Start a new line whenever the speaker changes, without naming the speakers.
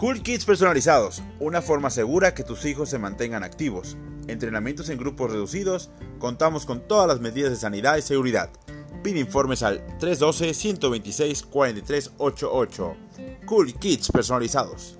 Cool Kids personalizados, una forma segura que tus hijos se mantengan activos. Entrenamientos en grupos reducidos, contamos con todas las medidas de sanidad y seguridad. Pide informes al 312-126-4388. Cool Kids personalizados.